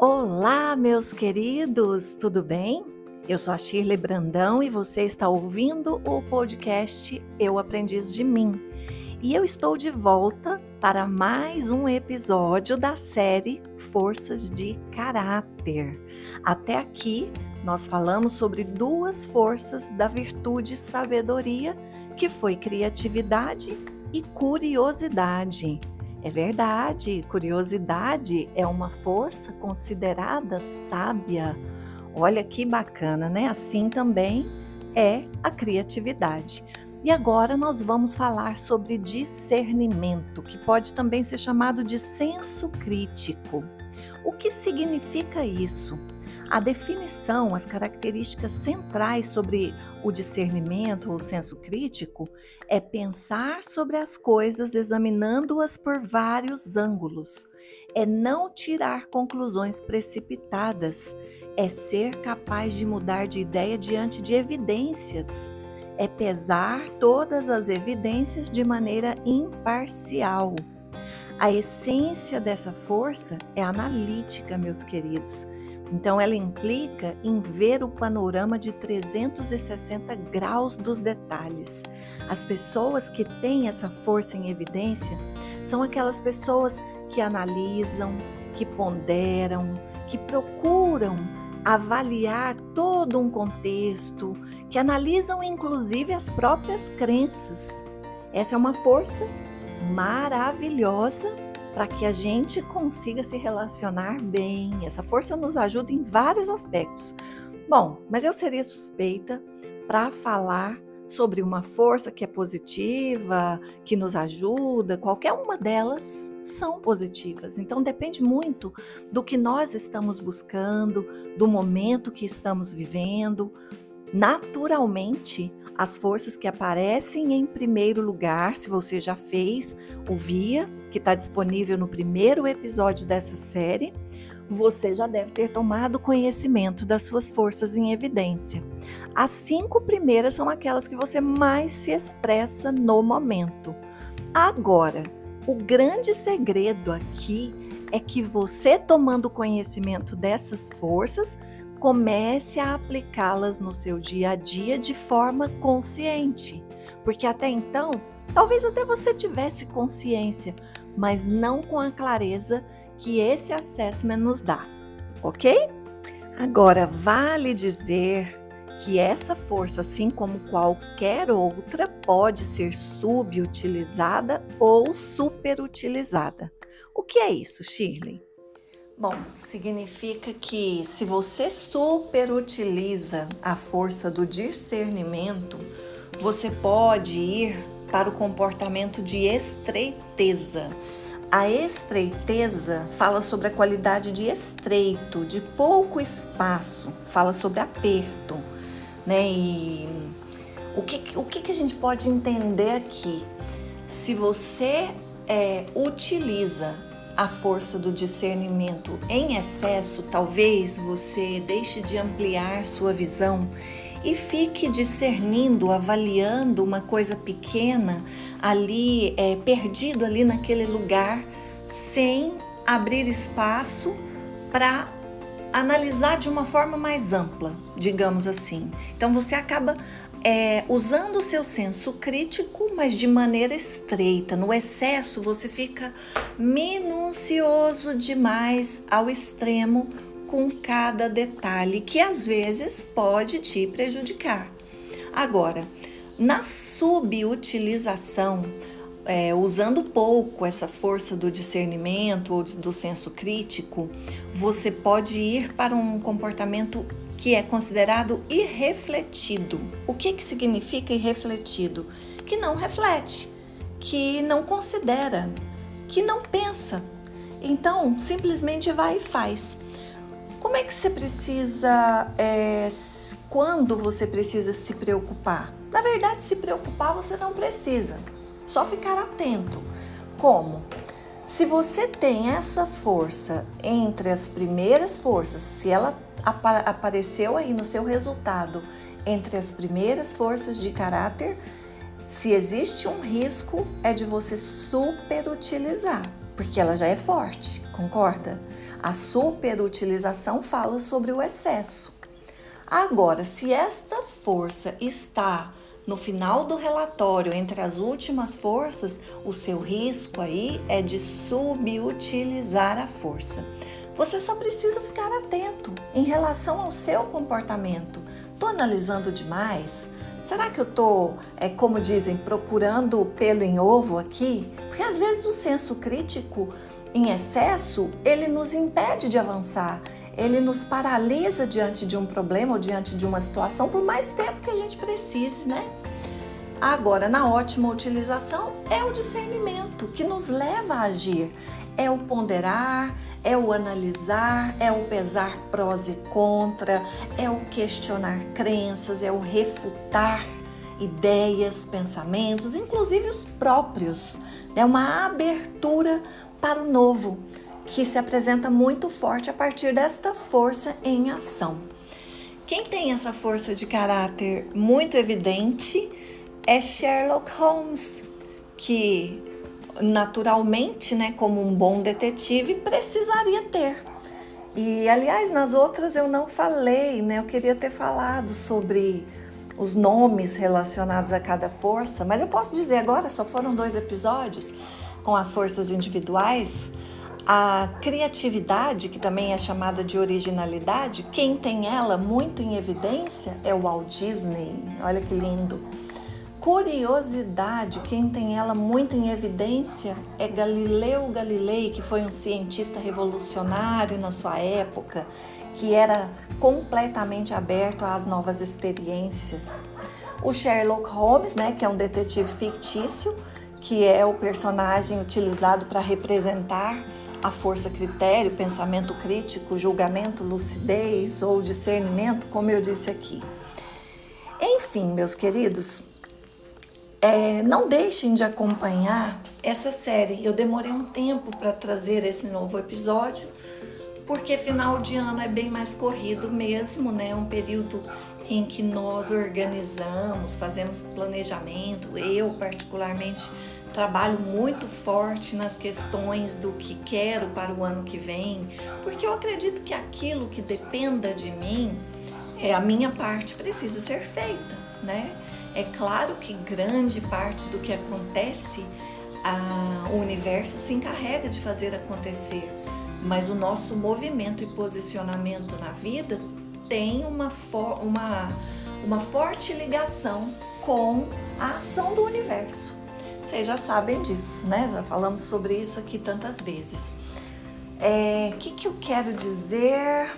Olá, meus queridos, tudo bem? Eu sou a Shirley Brandão e você está ouvindo o podcast Eu Aprendiz de Mim. E eu estou de volta para mais um episódio da série Forças de Caráter. Até aqui, nós falamos sobre duas forças da virtude sabedoria, que foi criatividade e curiosidade. É verdade, curiosidade é uma força considerada sábia. Olha que bacana, né? Assim também é a criatividade. E agora nós vamos falar sobre discernimento, que pode também ser chamado de senso crítico. O que significa isso? A definição, as características centrais sobre o discernimento ou senso crítico é pensar sobre as coisas examinando-as por vários ângulos, é não tirar conclusões precipitadas, é ser capaz de mudar de ideia diante de evidências, é pesar todas as evidências de maneira imparcial. A essência dessa força é analítica, meus queridos então, ela implica em ver o panorama de 360 graus dos detalhes. As pessoas que têm essa força em evidência são aquelas pessoas que analisam, que ponderam, que procuram avaliar todo um contexto, que analisam inclusive as próprias crenças. Essa é uma força maravilhosa para que a gente consiga se relacionar bem. Essa força nos ajuda em vários aspectos. Bom, mas eu seria suspeita para falar sobre uma força que é positiva, que nos ajuda, qualquer uma delas são positivas. Então depende muito do que nós estamos buscando, do momento que estamos vivendo. Naturalmente, as forças que aparecem em primeiro lugar, se você já fez o VIA, que está disponível no primeiro episódio dessa série, você já deve ter tomado conhecimento das suas forças em evidência. As cinco primeiras são aquelas que você mais se expressa no momento. Agora, o grande segredo aqui é que você tomando conhecimento dessas forças, comece a aplicá-las no seu dia a dia de forma consciente, porque até então, talvez até você tivesse consciência, mas não com a clareza que esse assessment nos dá, ok? Agora, vale dizer que essa força, assim como qualquer outra, pode ser subutilizada ou superutilizada. O que é isso, Shirley? Bom, significa que se você superutiliza a força do discernimento, você pode ir para o comportamento de estreiteza. A estreiteza fala sobre a qualidade de estreito, de pouco espaço, fala sobre aperto, né? E o que, o que, que a gente pode entender aqui? Se você é, utiliza a força do discernimento em excesso, talvez você deixe de ampliar sua visão e fique discernindo, avaliando uma coisa pequena ali, é, perdido ali naquele lugar, sem abrir espaço para analisar de uma forma mais ampla, digamos assim. Então você acaba é, usando o seu senso crítico, mas de maneira estreita. No excesso, você fica minucioso demais ao extremo com cada detalhe que às vezes pode te prejudicar. Agora, na subutilização, é, usando pouco essa força do discernimento ou do senso crítico, você pode ir para um comportamento que é considerado irrefletido. O que, que significa irrefletido? Que não reflete, que não considera, que não pensa. Então, simplesmente vai e faz. Como é que você precisa, é, quando você precisa se preocupar? Na verdade, se preocupar você não precisa, só ficar atento. Como? Se você tem essa força entre as primeiras forças, se ela apareceu aí no seu resultado entre as primeiras forças de caráter, se existe um risco é de você superutilizar, porque ela já é forte, concorda? A superutilização fala sobre o excesso. Agora, se esta força está no final do relatório, entre as últimas forças, o seu risco aí é de subutilizar a força. Você só precisa ficar atento em relação ao seu comportamento. Estou analisando demais? Será que eu estou, é, como dizem, procurando pelo em ovo aqui? Porque às vezes o senso crítico em excesso ele nos impede de avançar ele nos paralisa diante de um problema ou diante de uma situação por mais tempo que a gente precise, né? Agora, na ótima utilização, é o discernimento que nos leva a agir. É o ponderar, é o analisar, é o pesar prós e contra, é o questionar crenças, é o refutar ideias, pensamentos, inclusive os próprios. É uma abertura para o novo que se apresenta muito forte a partir desta força em ação. Quem tem essa força de caráter muito evidente é Sherlock Holmes, que naturalmente, né, como um bom detetive, precisaria ter. E aliás, nas outras eu não falei, né? Eu queria ter falado sobre os nomes relacionados a cada força, mas eu posso dizer agora, só foram dois episódios com as forças individuais, a criatividade, que também é chamada de originalidade, quem tem ela muito em evidência é o Walt Disney. Olha que lindo. Curiosidade, quem tem ela muito em evidência é Galileu Galilei, que foi um cientista revolucionário na sua época, que era completamente aberto às novas experiências. O Sherlock Holmes, né, que é um detetive fictício, que é o personagem utilizado para representar a força critério, pensamento crítico, julgamento, lucidez ou discernimento, como eu disse aqui. Enfim, meus queridos, é, não deixem de acompanhar essa série. Eu demorei um tempo para trazer esse novo episódio, porque final de ano é bem mais corrido mesmo, né? Um período em que nós organizamos, fazemos planejamento. Eu, particularmente, trabalho muito forte nas questões do que quero para o ano que vem, porque eu acredito que aquilo que dependa de mim, é a minha parte precisa ser feita, né? É claro que grande parte do que acontece, a, o universo se encarrega de fazer acontecer, mas o nosso movimento e posicionamento na vida tem uma, for, uma, uma forte ligação com a ação do universo. Vocês já sabem disso, né? Já falamos sobre isso aqui tantas vezes. O é, que, que eu quero dizer?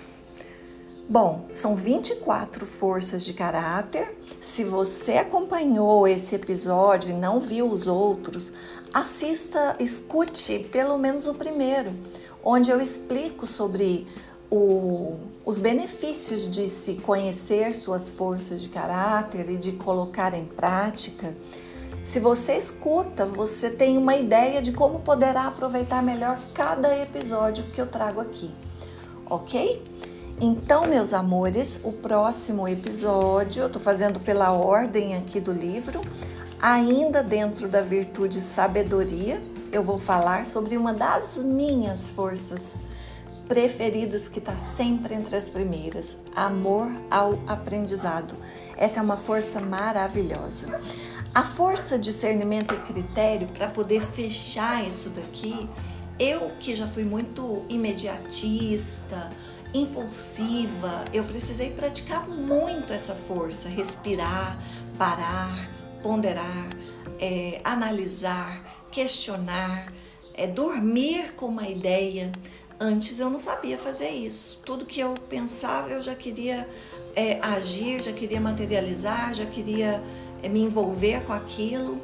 Bom, são 24 forças de caráter. Se você acompanhou esse episódio e não viu os outros, assista, escute pelo menos o primeiro, onde eu explico sobre o, os benefícios de se conhecer suas forças de caráter e de colocar em prática. Se você escuta, você tem uma ideia de como poderá aproveitar melhor cada episódio que eu trago aqui, ok? Então, meus amores, o próximo episódio eu tô fazendo pela ordem aqui do livro, ainda dentro da virtude sabedoria, eu vou falar sobre uma das minhas forças preferidas que está sempre entre as primeiras: amor ao aprendizado. Essa é uma força maravilhosa. A força, discernimento e critério para poder fechar isso daqui, eu que já fui muito imediatista, impulsiva, eu precisei praticar muito essa força, respirar, parar, ponderar, é, analisar, questionar, é, dormir com uma ideia. Antes eu não sabia fazer isso. Tudo que eu pensava eu já queria é, agir, já queria materializar, já queria é me envolver com aquilo.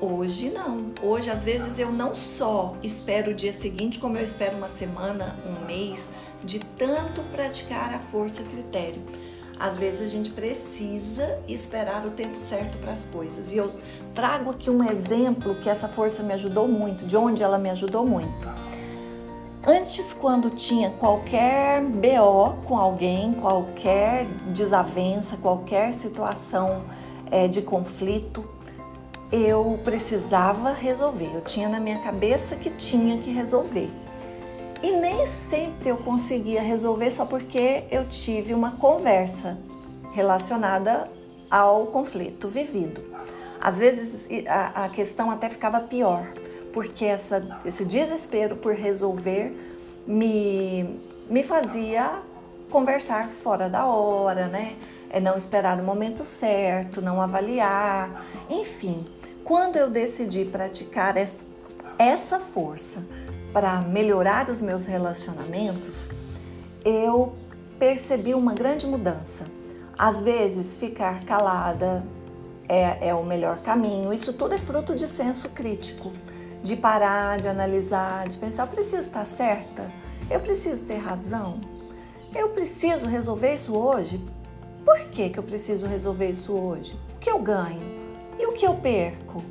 Hoje não. Hoje, às vezes, eu não só espero o dia seguinte, como eu espero uma semana, um mês, de tanto praticar a força critério. Às vezes a gente precisa esperar o tempo certo para as coisas. E eu trago aqui um exemplo que essa força me ajudou muito, de onde ela me ajudou muito. Antes, quando tinha qualquer BO com alguém, qualquer desavença, qualquer situação é, de conflito, eu precisava resolver. Eu tinha na minha cabeça que tinha que resolver. E nem sempre eu conseguia resolver só porque eu tive uma conversa relacionada ao conflito vivido. Às vezes a, a questão até ficava pior, porque essa, esse desespero por resolver me, me fazia conversar fora da hora, né? É não esperar o momento certo, não avaliar, enfim. Quando eu decidi praticar essa força para melhorar os meus relacionamentos, eu percebi uma grande mudança. Às vezes, ficar calada é, é o melhor caminho. Isso tudo é fruto de senso crítico, de parar, de analisar, de pensar: eu preciso estar certa? Eu preciso ter razão? Eu preciso resolver isso hoje? Por que, que eu preciso resolver isso hoje? O que eu ganho? E o que eu perco?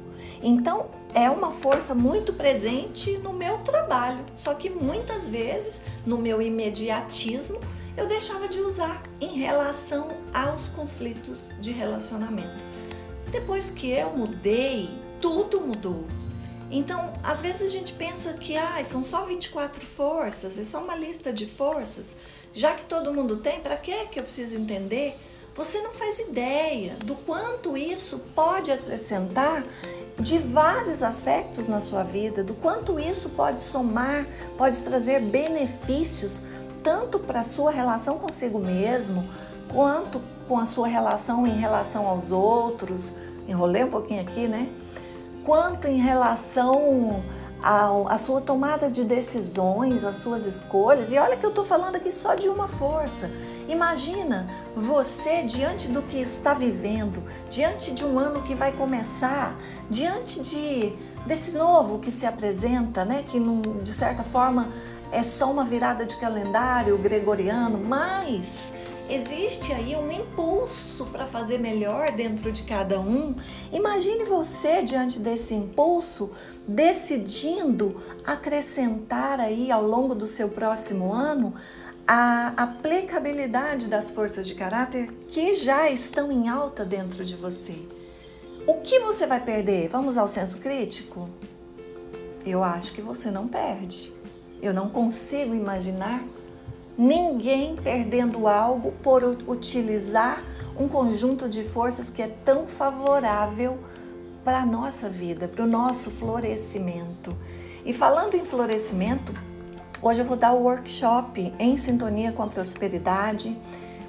Então, é uma força muito presente no meu trabalho, só que muitas vezes, no meu imediatismo, eu deixava de usar em relação aos conflitos de relacionamento. Depois que eu mudei, tudo mudou. Então, às vezes a gente pensa que ah, são só 24 forças, é só uma lista de forças. Já que todo mundo tem, para que que eu preciso entender? Você não faz ideia do quanto isso pode acrescentar de vários aspectos na sua vida, do quanto isso pode somar, pode trazer benefícios tanto para a sua relação consigo mesmo, quanto com a sua relação em relação aos outros. Enrolei um pouquinho aqui, né? Quanto em relação à sua tomada de decisões, as suas escolhas. E olha que eu estou falando aqui só de uma força. Imagina você diante do que está vivendo, diante de um ano que vai começar, diante de desse novo que se apresenta, né? Que de certa forma é só uma virada de calendário gregoriano, mas existe aí um impulso para fazer melhor dentro de cada um. Imagine você diante desse impulso decidindo acrescentar aí ao longo do seu próximo ano a aplicabilidade das forças de caráter que já estão em alta dentro de você. O que você vai perder? Vamos ao senso crítico? Eu acho que você não perde. Eu não consigo imaginar ninguém perdendo algo por utilizar um conjunto de forças que é tão favorável para a nossa vida, para o nosso florescimento. E falando em florescimento, hoje eu vou dar o workshop em sintonia com a prosperidade.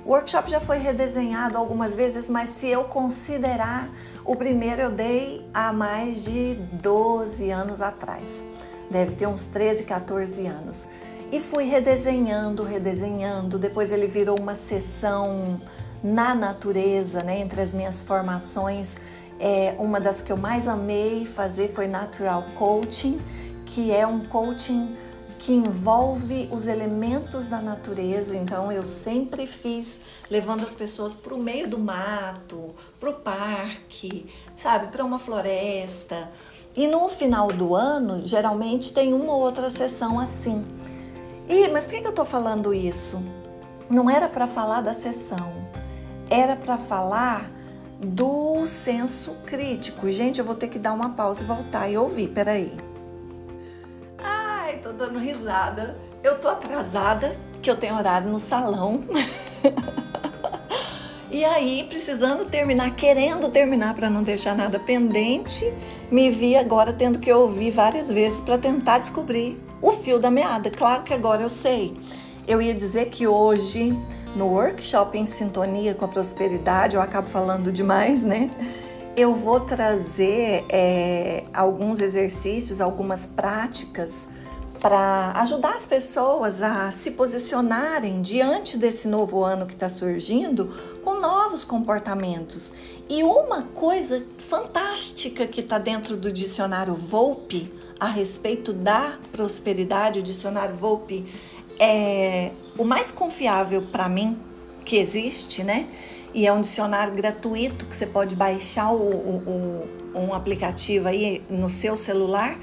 O workshop já foi redesenhado algumas vezes, mas se eu considerar, o primeiro eu dei há mais de 12 anos atrás deve ter uns 13, 14 anos. E fui redesenhando, redesenhando. Depois ele virou uma sessão na natureza, né? Entre as minhas formações, é, uma das que eu mais amei fazer foi Natural Coaching, que é um coaching que envolve os elementos da natureza. Então eu sempre fiz levando as pessoas para o meio do mato, para o parque, sabe, para uma floresta. E no final do ano, geralmente tem uma ou outra sessão assim. E, mas por que eu estou falando isso? Não era para falar da sessão, era para falar do senso crítico. Gente, eu vou ter que dar uma pausa e voltar e ouvir, peraí. Ai, tô dando risada. Eu tô atrasada, que eu tenho horário no salão. E aí, precisando terminar, querendo terminar para não deixar nada pendente, me vi agora tendo que ouvir várias vezes para tentar descobrir fio da meada. Claro que agora eu sei. Eu ia dizer que hoje, no workshop em sintonia com a prosperidade, eu acabo falando demais, né? Eu vou trazer é, alguns exercícios, algumas práticas para ajudar as pessoas a se posicionarem diante desse novo ano que está surgindo com novos comportamentos. E uma coisa fantástica que está dentro do dicionário Volpe a respeito da prosperidade, o dicionário Volpe é o mais confiável para mim que existe, né? E é um dicionário gratuito que você pode baixar o, o, o, um aplicativo aí no seu celular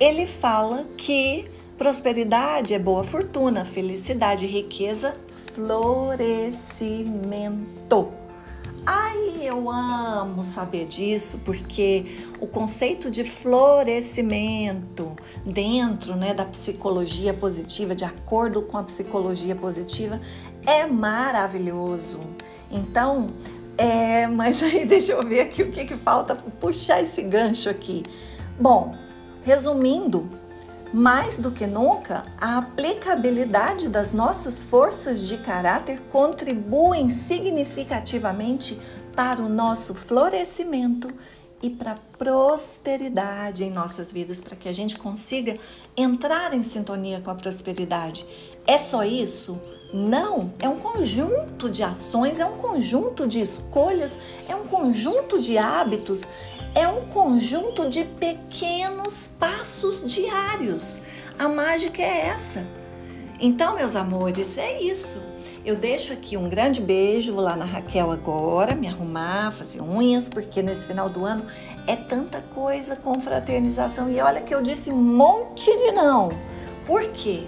ele fala que prosperidade é boa fortuna, felicidade, riqueza, florescimento. Ai, eu amo saber disso, porque o conceito de florescimento dentro né, da psicologia positiva, de acordo com a psicologia positiva, é maravilhoso. Então, é, mas aí deixa eu ver aqui o que, que falta puxar esse gancho aqui. Bom, resumindo, mais do que nunca, a aplicabilidade das nossas forças de caráter contribuem significativamente para o nosso florescimento e para a prosperidade em nossas vidas, para que a gente consiga entrar em sintonia com a prosperidade. É só isso? Não, é um conjunto de ações, é um conjunto de escolhas, é um conjunto de hábitos, é um conjunto de pequenos passos diários. A mágica é essa. Então, meus amores, é isso. Eu deixo aqui um grande beijo, vou lá na Raquel agora, me arrumar, fazer unhas, porque nesse final do ano é tanta coisa com fraternização. E olha que eu disse um monte de não. Por quê?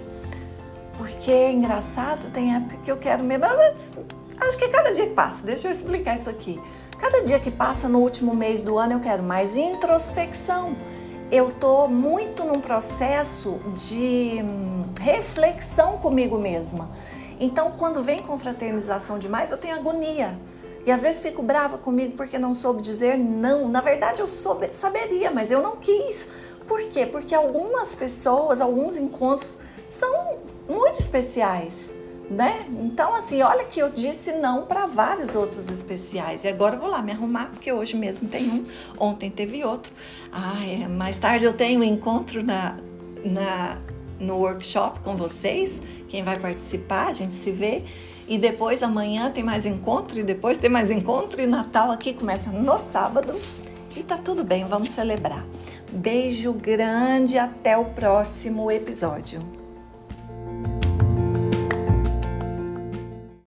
Porque é engraçado, tem época que eu quero mesmo. Acho que cada dia que passa, deixa eu explicar isso aqui. Cada dia que passa no último mês do ano eu quero mais introspecção. Eu tô muito num processo de hum, reflexão comigo mesma. Então, quando vem confraternização demais, eu tenho agonia. E às vezes fico brava comigo porque não soube dizer não. Na verdade, eu soube, saberia, mas eu não quis. Por quê? Porque algumas pessoas, alguns encontros são muito especiais né? Então, assim, olha que eu disse não para vários outros especiais. E agora eu vou lá me arrumar, porque hoje mesmo tem um, ontem teve outro. Ah, é, mais tarde eu tenho um encontro na, na, no workshop com vocês. Quem vai participar, a gente se vê. E depois amanhã tem mais encontro, e depois tem mais encontro, e Natal aqui começa no sábado. E tá tudo bem, vamos celebrar. Beijo grande, até o próximo episódio.